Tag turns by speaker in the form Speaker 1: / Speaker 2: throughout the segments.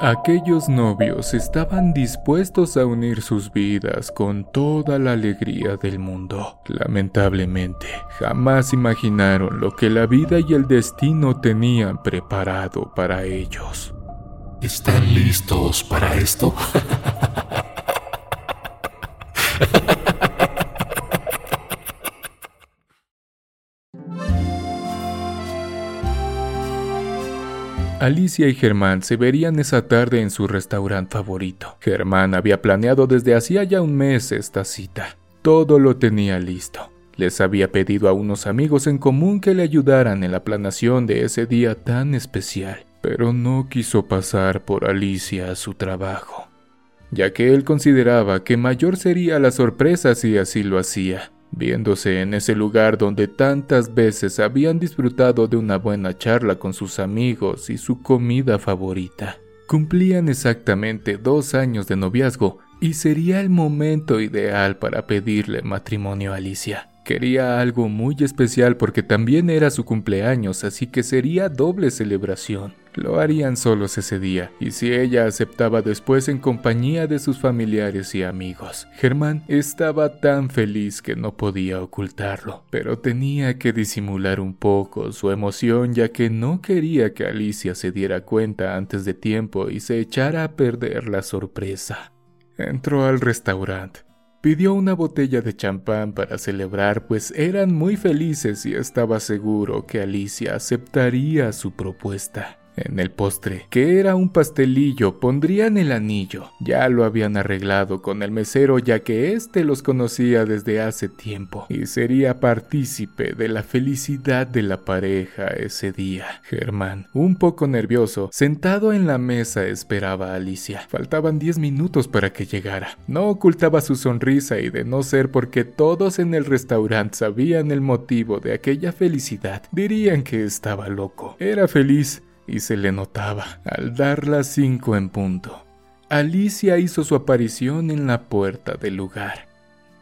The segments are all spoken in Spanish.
Speaker 1: Aquellos novios estaban dispuestos a unir sus vidas con toda la alegría del mundo. Lamentablemente, jamás imaginaron lo que la vida y el destino tenían preparado para ellos.
Speaker 2: ¿Están listos para esto?
Speaker 1: Alicia y Germán se verían esa tarde en su restaurante favorito. Germán había planeado desde hacía ya un mes esta cita. Todo lo tenía listo. Les había pedido a unos amigos en común que le ayudaran en la planación de ese día tan especial, pero no quiso pasar por Alicia a su trabajo, ya que él consideraba que mayor sería la sorpresa si así lo hacía viéndose en ese lugar donde tantas veces habían disfrutado de una buena charla con sus amigos y su comida favorita. Cumplían exactamente dos años de noviazgo y sería el momento ideal para pedirle matrimonio a Alicia. Quería algo muy especial porque también era su cumpleaños, así que sería doble celebración. Lo harían solos ese día, y si ella aceptaba después en compañía de sus familiares y amigos. Germán estaba tan feliz que no podía ocultarlo, pero tenía que disimular un poco su emoción ya que no quería que Alicia se diera cuenta antes de tiempo y se echara a perder la sorpresa. Entró al restaurante. Pidió una botella de champán para celebrar, pues eran muy felices y estaba seguro que Alicia aceptaría su propuesta. En el postre, que era un pastelillo, pondrían el anillo. Ya lo habían arreglado con el mesero ya que éste los conocía desde hace tiempo y sería partícipe de la felicidad de la pareja ese día. Germán, un poco nervioso, sentado en la mesa esperaba a Alicia. Faltaban diez minutos para que llegara. No ocultaba su sonrisa y de no ser porque todos en el restaurante sabían el motivo de aquella felicidad, dirían que estaba loco. Era feliz y se le notaba al dar las cinco en punto. Alicia hizo su aparición en la puerta del lugar.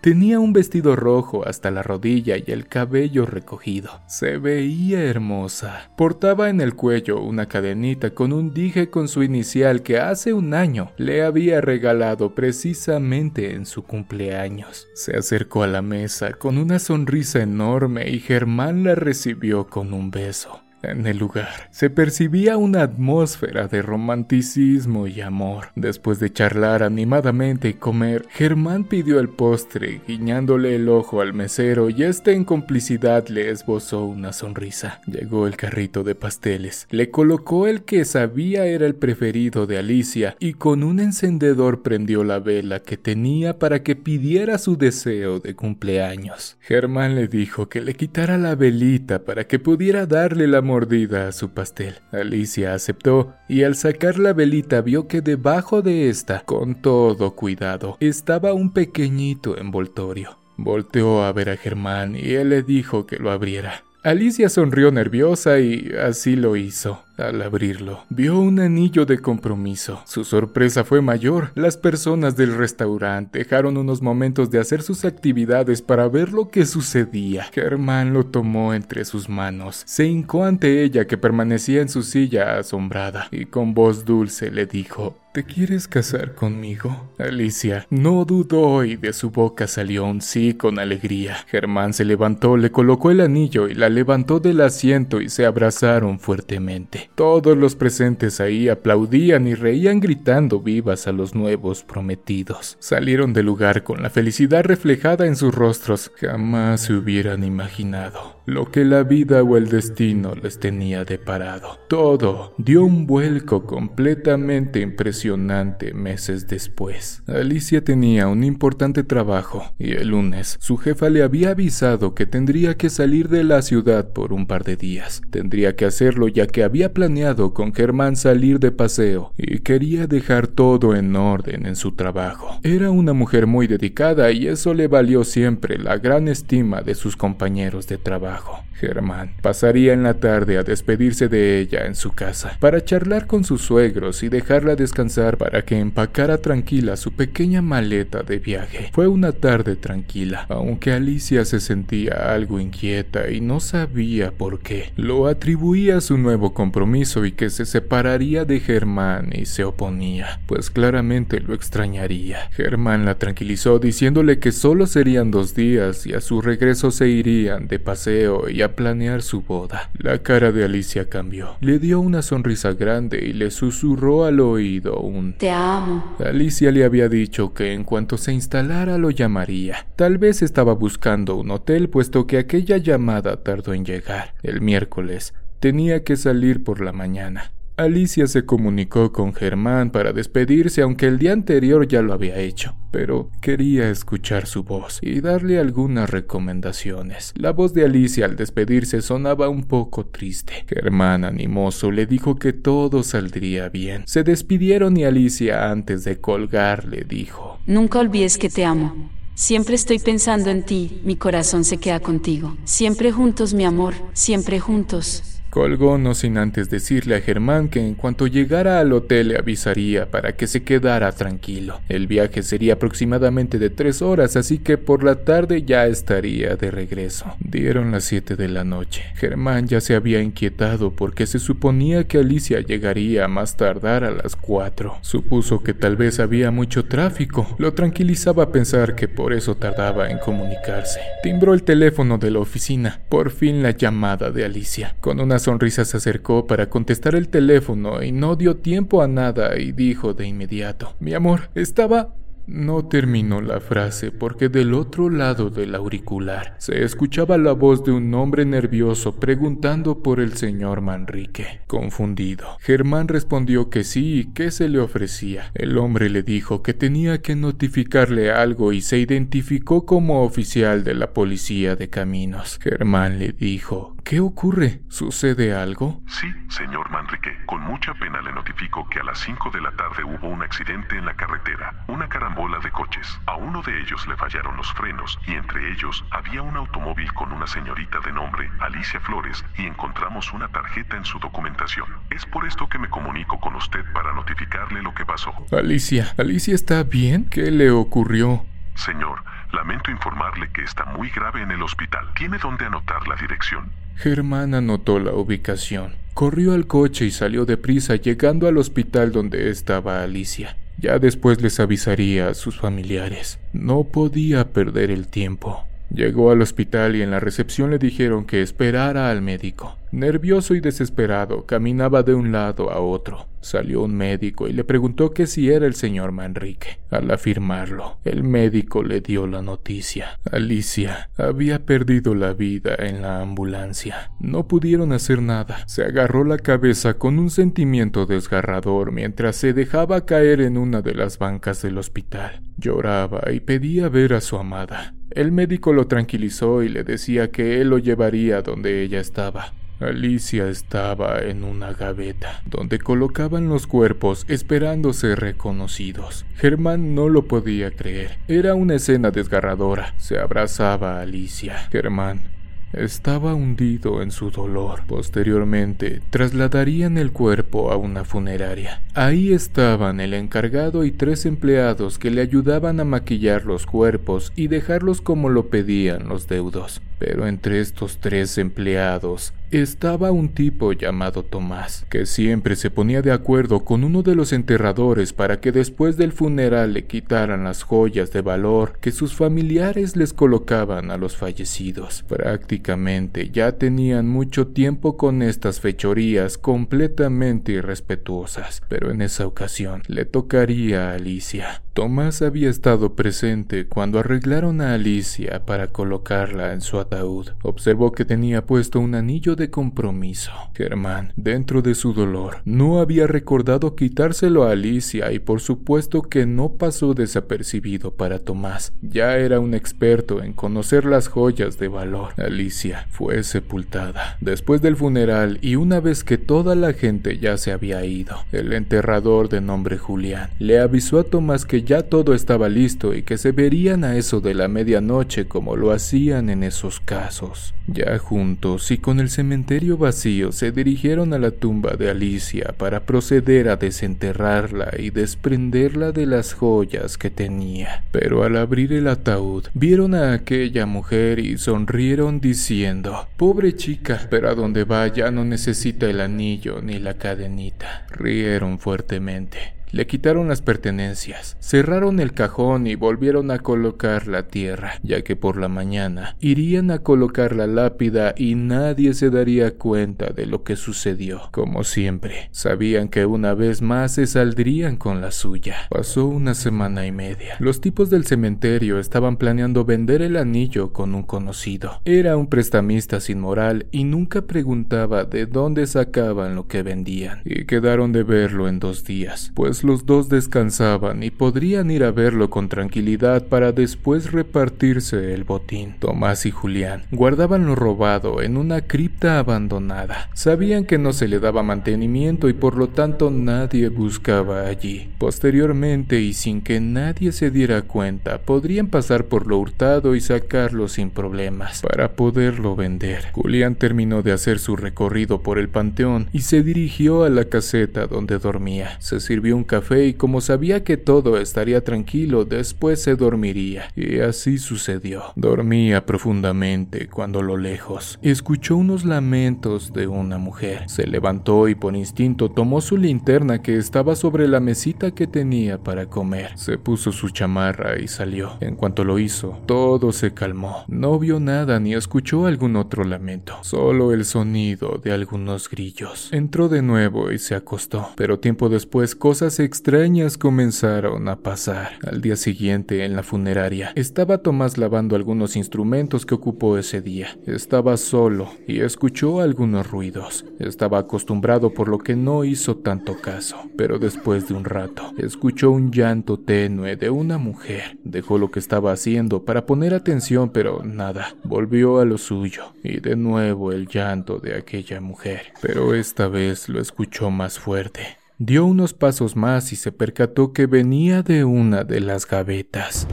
Speaker 1: Tenía un vestido rojo hasta la rodilla y el cabello recogido. Se veía hermosa. Portaba en el cuello una cadenita con un dije con su inicial que hace un año le había regalado precisamente en su cumpleaños. Se acercó a la mesa con una sonrisa enorme y Germán la recibió con un beso. En el lugar se percibía una atmósfera de romanticismo y amor. Después de charlar animadamente y comer, Germán pidió el postre, guiñándole el ojo al mesero y este en complicidad le esbozó una sonrisa. Llegó el carrito de pasteles, le colocó el que sabía era el preferido de Alicia y con un encendedor prendió la vela que tenía para que pidiera su deseo de cumpleaños. Germán le dijo que le quitara la velita para que pudiera darle la mordida a su pastel. Alicia aceptó y al sacar la velita vio que debajo de esta, con todo cuidado, estaba un pequeñito envoltorio. Volteó a ver a Germán y él le dijo que lo abriera. Alicia sonrió nerviosa y así lo hizo. Al abrirlo, vio un anillo de compromiso. Su sorpresa fue mayor. Las personas del restaurante dejaron unos momentos de hacer sus actividades para ver lo que sucedía. Germán lo tomó entre sus manos, se hincó ante ella que permanecía en su silla asombrada y con voz dulce le dijo ¿Te quieres casar conmigo? Alicia no dudó y de su boca salió un sí con alegría. Germán se levantó, le colocó el anillo y la levantó del asiento y se abrazaron fuertemente. Todos los presentes ahí aplaudían y reían gritando vivas a los nuevos prometidos. Salieron del lugar con la felicidad reflejada en sus rostros. Jamás se hubieran imaginado lo que la vida o el destino les tenía deparado. Todo dio un vuelco completamente impresionante meses después. Alicia tenía un importante trabajo y el lunes su jefa le había avisado que tendría que salir de la ciudad por un par de días. Tendría que hacerlo ya que había planeado con Germán salir de paseo y quería dejar todo en orden en su trabajo. Era una mujer muy dedicada y eso le valió siempre la gran estima de sus compañeros de trabajo. Germán pasaría en la tarde a despedirse de ella en su casa, para charlar con sus suegros y dejarla descansar para que empacara tranquila su pequeña maleta de viaje. Fue una tarde tranquila, aunque Alicia se sentía algo inquieta y no sabía por qué. Lo atribuía a su nuevo compromiso y que se separaría de Germán y se oponía, pues claramente lo extrañaría. Germán la tranquilizó diciéndole que solo serían dos días y a su regreso se irían de paseo y a planear su boda. La cara de Alicia cambió. Le dio una sonrisa grande y le susurró al oído un
Speaker 3: Te amo.
Speaker 1: Alicia le había dicho que en cuanto se instalara lo llamaría. Tal vez estaba buscando un hotel puesto que aquella llamada tardó en llegar. El miércoles tenía que salir por la mañana. Alicia se comunicó con Germán para despedirse aunque el día anterior ya lo había hecho, pero quería escuchar su voz y darle algunas recomendaciones. La voz de Alicia al despedirse sonaba un poco triste. Germán, animoso, le dijo que todo saldría bien. Se despidieron y Alicia, antes de colgar, le dijo
Speaker 3: Nunca olvides que te amo. Siempre estoy pensando en ti, mi corazón se queda contigo. Siempre juntos, mi amor, siempre juntos.
Speaker 1: Colgó no sin antes decirle a Germán que en cuanto llegara al hotel le avisaría para que se quedara tranquilo. El viaje sería aproximadamente de tres horas, así que por la tarde ya estaría de regreso. Dieron las siete de la noche. Germán ya se había inquietado porque se suponía que Alicia llegaría más tardar a las cuatro. Supuso que tal vez había mucho tráfico. Lo tranquilizaba pensar que por eso tardaba en comunicarse. Timbró el teléfono de la oficina. Por fin la llamada de Alicia. Con una sonrisa se acercó para contestar el teléfono y no dio tiempo a nada y dijo de inmediato, Mi amor, estaba... No terminó la frase porque del otro lado del auricular se escuchaba la voz de un hombre nervioso preguntando por el señor Manrique. Confundido, Germán respondió que sí y que se le ofrecía. El hombre le dijo que tenía que notificarle algo y se identificó como oficial de la policía de caminos. Germán le dijo, ¿qué ocurre? ¿Sucede algo?
Speaker 4: Sí, señor Manrique. Con mucha pena le notifico que a las 5 de la tarde hubo un accidente en la carretera. Una carambola de coches. A uno de ellos le fallaron los frenos y entre ellos había un automóvil con una señorita de nombre Alicia Flores y encontramos una tarjeta en su documentación. Es por esto que me comunico con usted para notificarle lo que pasó.
Speaker 1: Alicia, ¿Alicia está bien? ¿Qué le ocurrió?
Speaker 4: Señor, lamento informarle que está muy grave en el hospital. ¿Tiene dónde anotar la dirección?
Speaker 1: Germán anotó la ubicación. Corrió al coche y salió deprisa llegando al hospital donde estaba Alicia. Ya después les avisaría a sus familiares. No podía perder el tiempo. Llegó al hospital y en la recepción le dijeron que esperara al médico. Nervioso y desesperado, caminaba de un lado a otro. Salió un médico y le preguntó que si era el señor Manrique. Al afirmarlo, el médico le dio la noticia. Alicia había perdido la vida en la ambulancia. No pudieron hacer nada. Se agarró la cabeza con un sentimiento desgarrador mientras se dejaba caer en una de las bancas del hospital. Lloraba y pedía ver a su amada. El médico lo tranquilizó y le decía que él lo llevaría donde ella estaba. Alicia estaba en una gaveta, donde colocaban los cuerpos esperando ser reconocidos. Germán no lo podía creer. Era una escena desgarradora. Se abrazaba a Alicia. Germán estaba hundido en su dolor. Posteriormente, trasladarían el cuerpo a una funeraria. Ahí estaban el encargado y tres empleados que le ayudaban a maquillar los cuerpos y dejarlos como lo pedían los deudos. Pero entre estos tres empleados estaba un tipo llamado Tomás, que siempre se ponía de acuerdo con uno de los enterradores para que después del funeral le quitaran las joyas de valor que sus familiares les colocaban a los fallecidos. Prácticamente ya tenían mucho tiempo con estas fechorías completamente irrespetuosas, pero en esa ocasión le tocaría a Alicia. Tomás había estado presente cuando arreglaron a Alicia para colocarla en su ataúd. Observó que tenía puesto un anillo de compromiso. Germán, dentro de su dolor, no había recordado quitárselo a Alicia y por supuesto que no pasó desapercibido para Tomás. Ya era un experto en conocer las joyas de valor. Alicia fue sepultada. Después del funeral y una vez que toda la gente ya se había ido, el enterrador de nombre Julián le avisó a Tomás que ya todo estaba listo y que se verían a eso de la medianoche como lo hacían en esos casos. Ya juntos y con el cementerio vacío se dirigieron a la tumba de Alicia para proceder a desenterrarla y desprenderla de las joyas que tenía. Pero al abrir el ataúd vieron a aquella mujer y sonrieron diciendo, pobre chica, pero a donde vaya no necesita el anillo ni la cadenita. Rieron fuertemente. Le quitaron las pertenencias, cerraron el cajón y volvieron a colocar la tierra, ya que por la mañana irían a colocar la lápida y nadie se daría cuenta de lo que sucedió. Como siempre, sabían que una vez más se saldrían con la suya. Pasó una semana y media. Los tipos del cementerio estaban planeando vender el anillo con un conocido. Era un prestamista sin moral y nunca preguntaba de dónde sacaban lo que vendían. Y quedaron de verlo en dos días, pues los dos descansaban y podrían ir a verlo con tranquilidad para después repartirse el botín. Tomás y Julián guardaban lo robado en una cripta abandonada. Sabían que no se le daba mantenimiento y por lo tanto nadie buscaba allí. Posteriormente y sin que nadie se diera cuenta, podrían pasar por lo hurtado y sacarlo sin problemas para poderlo vender. Julián terminó de hacer su recorrido por el panteón y se dirigió a la caseta donde dormía. Se sirvió un café y como sabía que todo estaría tranquilo, después se dormiría. Y así sucedió. Dormía profundamente cuando lo lejos escuchó unos lamentos de una mujer. Se levantó y por instinto tomó su linterna que estaba sobre la mesita que tenía para comer. Se puso su chamarra y salió. En cuanto lo hizo, todo se calmó. No vio nada ni escuchó algún otro lamento, solo el sonido de algunos grillos. Entró de nuevo y se acostó, pero tiempo después cosas extrañas comenzaron a pasar. Al día siguiente, en la funeraria, estaba Tomás lavando algunos instrumentos que ocupó ese día. Estaba solo y escuchó algunos ruidos. Estaba acostumbrado por lo que no hizo tanto caso, pero después de un rato, escuchó un llanto tenue de una mujer. Dejó lo que estaba haciendo para poner atención, pero nada. Volvió a lo suyo y de nuevo el llanto de aquella mujer, pero esta vez lo escuchó más fuerte. Dio unos pasos más y se percató que venía de una de las gavetas.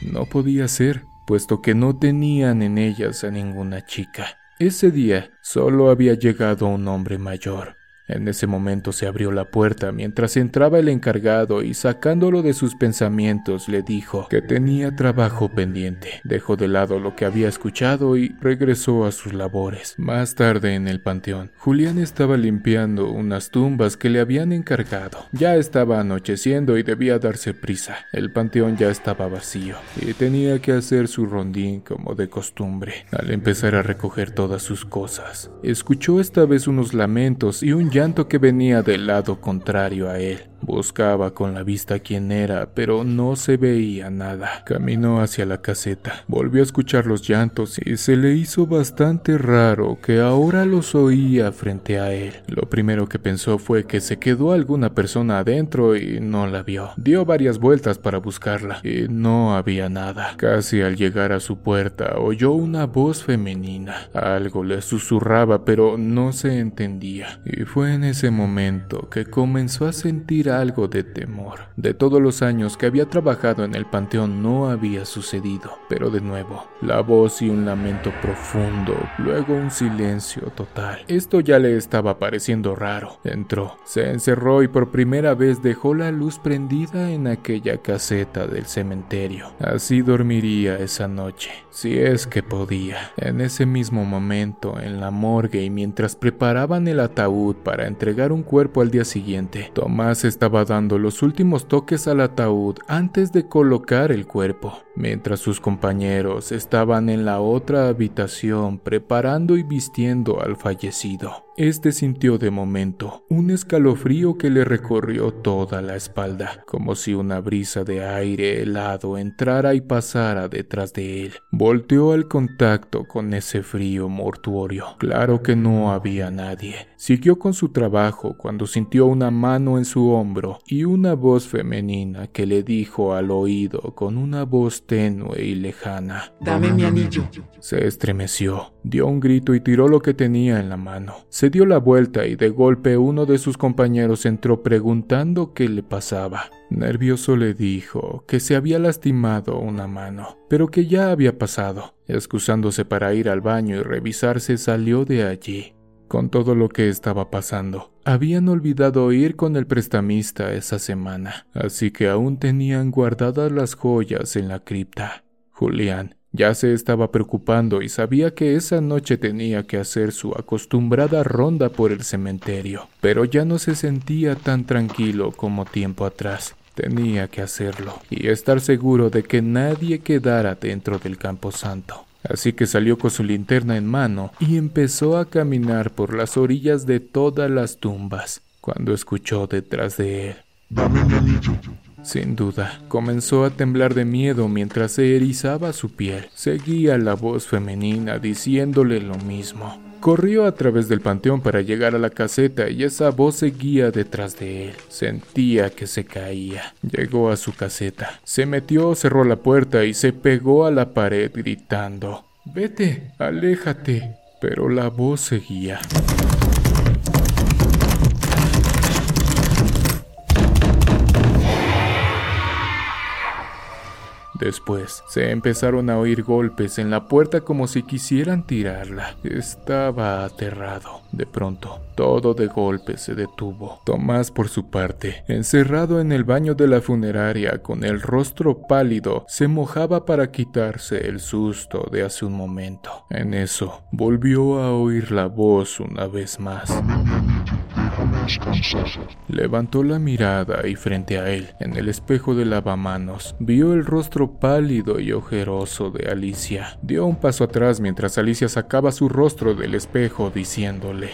Speaker 1: No podía ser, puesto que no tenían en ellas a ninguna chica. Ese día solo había llegado un hombre mayor. En ese momento se abrió la puerta mientras entraba el encargado y sacándolo de sus pensamientos le dijo que tenía trabajo pendiente. Dejó de lado lo que había escuchado y regresó a sus labores. Más tarde en el panteón, Julián estaba limpiando unas tumbas que le habían encargado. Ya estaba anocheciendo y debía darse prisa. El panteón ya estaba vacío y tenía que hacer su rondín como de costumbre. Al empezar a recoger todas sus cosas, escuchó esta vez unos lamentos y un llanto que venía del lado contrario a él. Buscaba con la vista quién era, pero no se veía nada. Caminó hacia la caseta, volvió a escuchar los llantos y se le hizo bastante raro que ahora los oía frente a él. Lo primero que pensó fue que se quedó alguna persona adentro y no la vio. Dio varias vueltas para buscarla y no había nada. Casi al llegar a su puerta oyó una voz femenina. Algo le susurraba pero no se entendía. Y fue en ese momento que comenzó a sentir algo de temor. De todos los años que había trabajado en el panteón no había sucedido, pero de nuevo, la voz y un lamento profundo, luego un silencio total. Esto ya le estaba pareciendo raro. Entró, se encerró y por primera vez dejó la luz prendida en aquella caseta del cementerio. Así dormiría esa noche, si es que podía. En ese mismo momento, en la morgue y mientras preparaban el ataúd para entregar un cuerpo al día siguiente, Tomás estaba estaba dando los últimos toques al ataúd antes de colocar el cuerpo, mientras sus compañeros estaban en la otra habitación preparando y vistiendo al fallecido. Este sintió de momento un escalofrío que le recorrió toda la espalda, como si una brisa de aire helado entrara y pasara detrás de él. Volteó al contacto con ese frío mortuorio. Claro que no había nadie. Siguió con su trabajo cuando sintió una mano en su hombro y una voz femenina que le dijo al oído con una voz tenue y lejana:
Speaker 5: Dame mi anillo.
Speaker 1: Se estremeció, dio un grito y tiró lo que tenía en la mano Se dio la vuelta y de golpe uno de sus compañeros entró preguntando qué le pasaba. Nervioso le dijo que se había lastimado una mano, pero que ya había pasado. Excusándose para ir al baño y revisarse, salió de allí. Con todo lo que estaba pasando, habían olvidado ir con el prestamista esa semana, así que aún tenían guardadas las joyas en la cripta. Julián ya se estaba preocupando y sabía que esa noche tenía que hacer su acostumbrada ronda por el cementerio, pero ya no se sentía tan tranquilo como tiempo atrás. Tenía que hacerlo y estar seguro de que nadie quedara dentro del camposanto. Así que salió con su linterna en mano y empezó a caminar por las orillas de todas las tumbas, cuando escuchó detrás de él. Sin duda, comenzó a temblar de miedo mientras se erizaba su piel. Seguía la voz femenina diciéndole lo mismo. Corrió a través del panteón para llegar a la caseta y esa voz seguía detrás de él. Sentía que se caía. Llegó a su caseta. Se metió, cerró la puerta y se pegó a la pared gritando. Vete, aléjate. Pero la voz seguía. Después se empezaron a oír golpes en la puerta como si quisieran tirarla. Estaba aterrado. De pronto, todo de golpe se detuvo. Tomás, por su parte, encerrado en el baño de la funeraria con el rostro pálido, se mojaba para quitarse el susto de hace un momento. En eso, volvió a oír la voz una vez más. Levantó la mirada y frente a él, en el espejo de lavamanos, vio el rostro pálido y ojeroso de Alicia. Dio un paso atrás mientras Alicia sacaba su rostro del espejo diciéndole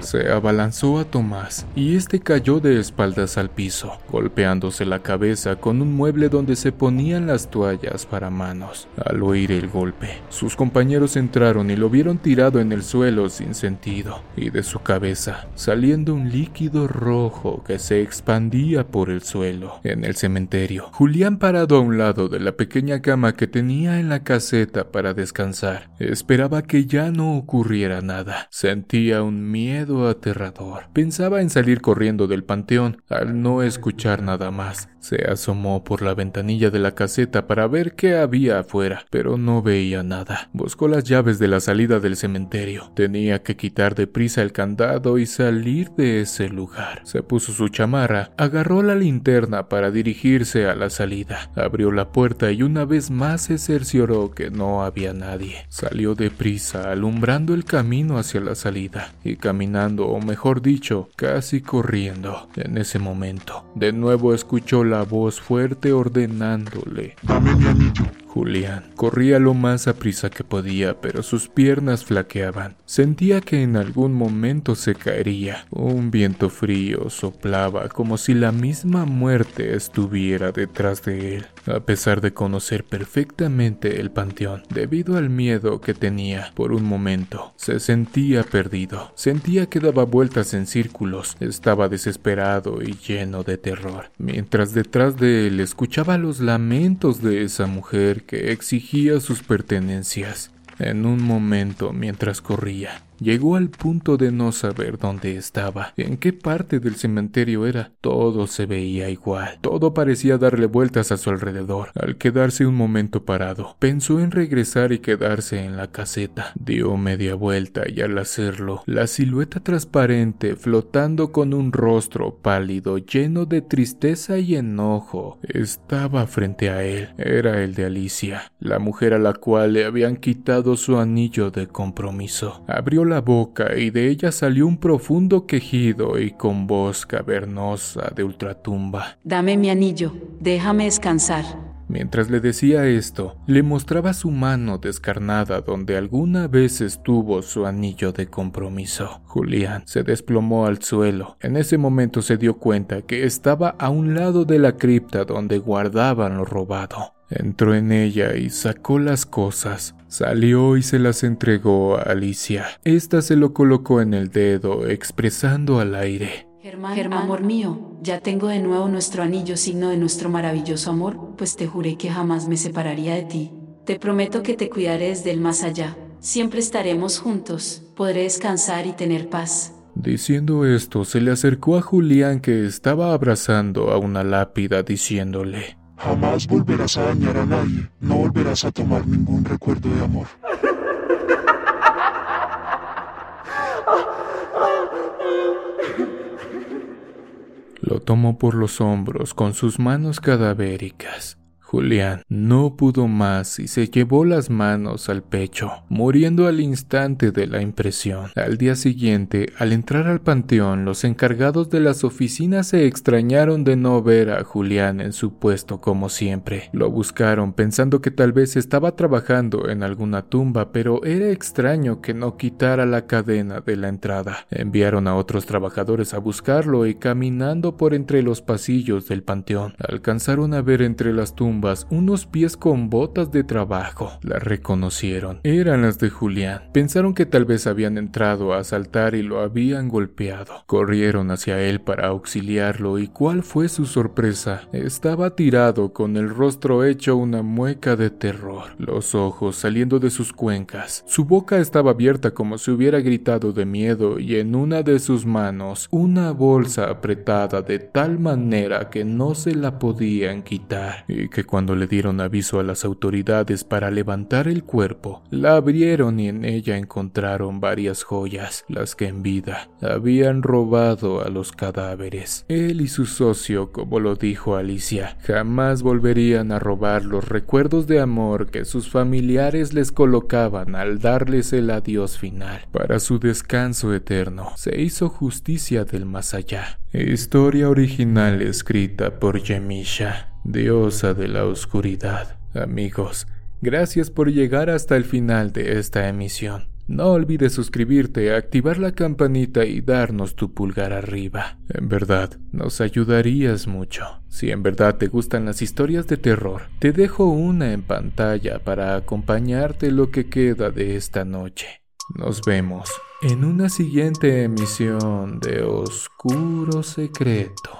Speaker 1: Se abalanzó a Tomás y este cayó de espaldas al piso, golpeándose la cabeza con un mueble donde se ponían las toallas para manos. Al oír el golpe, sus compañeros entraron y lo vieron tirado en el suelo sin sentido, y de su cabeza saliendo un líquido rojo que se expandía por el suelo. En el cementerio, Julián parado a un lado de la pequeña cama que tenía en la caseta para descansar, esperaba que ya no ocurriera nada. Sentía un miedo aterrador. Pensaba en salir corriendo del panteón al no escuchar nada más. Se asomó por la ventanilla de la caseta para ver qué había afuera, pero no veía nada. Buscó las llaves de la salida del cementerio. Tenía que quitar deprisa el candado y salir de ese lugar. Se puso su chamarra, agarró la linterna para dirigirse a la salida. Abrió la puerta y una vez más se cercioró que no había nadie. Salió deprisa, alumbrando el camino hacia la salida y caminando, o mejor dicho, casi corriendo. En ese momento, de nuevo escuchó la voz fuerte ordenándole. Dame mi anillo. Julián corría lo más a prisa que podía, pero sus piernas flaqueaban. Sentía que en algún momento se caería. Un viento frío soplaba como si la misma muerte estuviera detrás de él. A pesar de conocer perfectamente el panteón, debido al miedo que tenía, por un momento se sentía perdido. Sentía que daba vueltas en círculos. Estaba desesperado y lleno de terror. Mientras detrás de él escuchaba los lamentos de esa mujer que exigía sus pertenencias. En un momento, mientras corría, Llegó al punto de no saber dónde estaba, en qué parte del cementerio era. Todo se veía igual, todo parecía darle vueltas a su alrededor. Al quedarse un momento parado, pensó en regresar y quedarse en la caseta. Dio media vuelta y al hacerlo, la silueta transparente flotando con un rostro pálido lleno de tristeza y enojo estaba frente a él. Era el de Alicia, la mujer a la cual le habían quitado su anillo de compromiso. Abrió la boca y de ella salió un profundo quejido y con voz cavernosa de ultratumba.
Speaker 3: Dame mi anillo, déjame descansar.
Speaker 1: Mientras le decía esto, le mostraba su mano descarnada donde alguna vez estuvo su anillo de compromiso. Julián se desplomó al suelo. En ese momento se dio cuenta que estaba a un lado de la cripta donde guardaban lo robado. Entró en ella y sacó las cosas. Salió y se las entregó a Alicia. Esta se lo colocó en el dedo, expresando al aire.
Speaker 3: Germán, Germán, amor mío, ya tengo de nuevo nuestro anillo signo de nuestro maravilloso amor, pues te juré que jamás me separaría de ti. Te prometo que te cuidaré desde el más allá. Siempre estaremos juntos, podré descansar y tener paz.
Speaker 1: Diciendo esto, se le acercó a Julián que estaba abrazando a una lápida diciéndole,
Speaker 2: Jamás volverás a dañar a nadie, no volverás a tomar ningún recuerdo de amor.
Speaker 1: Lo tomó por los hombros con sus manos cadavéricas Julián no pudo más y se llevó las manos al pecho, muriendo al instante de la impresión. Al día siguiente, al entrar al panteón, los encargados de las oficinas se extrañaron de no ver a Julián en su puesto como siempre. Lo buscaron pensando que tal vez estaba trabajando en alguna tumba, pero era extraño que no quitara la cadena de la entrada. Enviaron a otros trabajadores a buscarlo y caminando por entre los pasillos del panteón, alcanzaron a ver entre las tumbas unos pies con botas de trabajo. La reconocieron. Eran las de Julián. Pensaron que tal vez habían entrado a asaltar y lo habían golpeado. Corrieron hacia él para auxiliarlo y cuál fue su sorpresa. Estaba tirado con el rostro hecho una mueca de terror, los ojos saliendo de sus cuencas. Su boca estaba abierta como si hubiera gritado de miedo y en una de sus manos una bolsa apretada de tal manera que no se la podían quitar y que cuando le dieron aviso a las autoridades para levantar el cuerpo, la abrieron y en ella encontraron varias joyas, las que en vida habían robado a los cadáveres. Él y su socio, como lo dijo Alicia, jamás volverían a robar los recuerdos de amor que sus familiares les colocaban al darles el adiós final. Para su descanso eterno, se hizo justicia del más allá. Historia original escrita por Yemisha diosa de la oscuridad. Amigos, gracias por llegar hasta el final de esta emisión. No olvides suscribirte, activar la campanita y darnos tu pulgar arriba. En verdad, nos ayudarías mucho. Si en verdad te gustan las historias de terror, te dejo una en pantalla para acompañarte lo que queda de esta noche. Nos vemos en una siguiente emisión de Oscuro Secreto.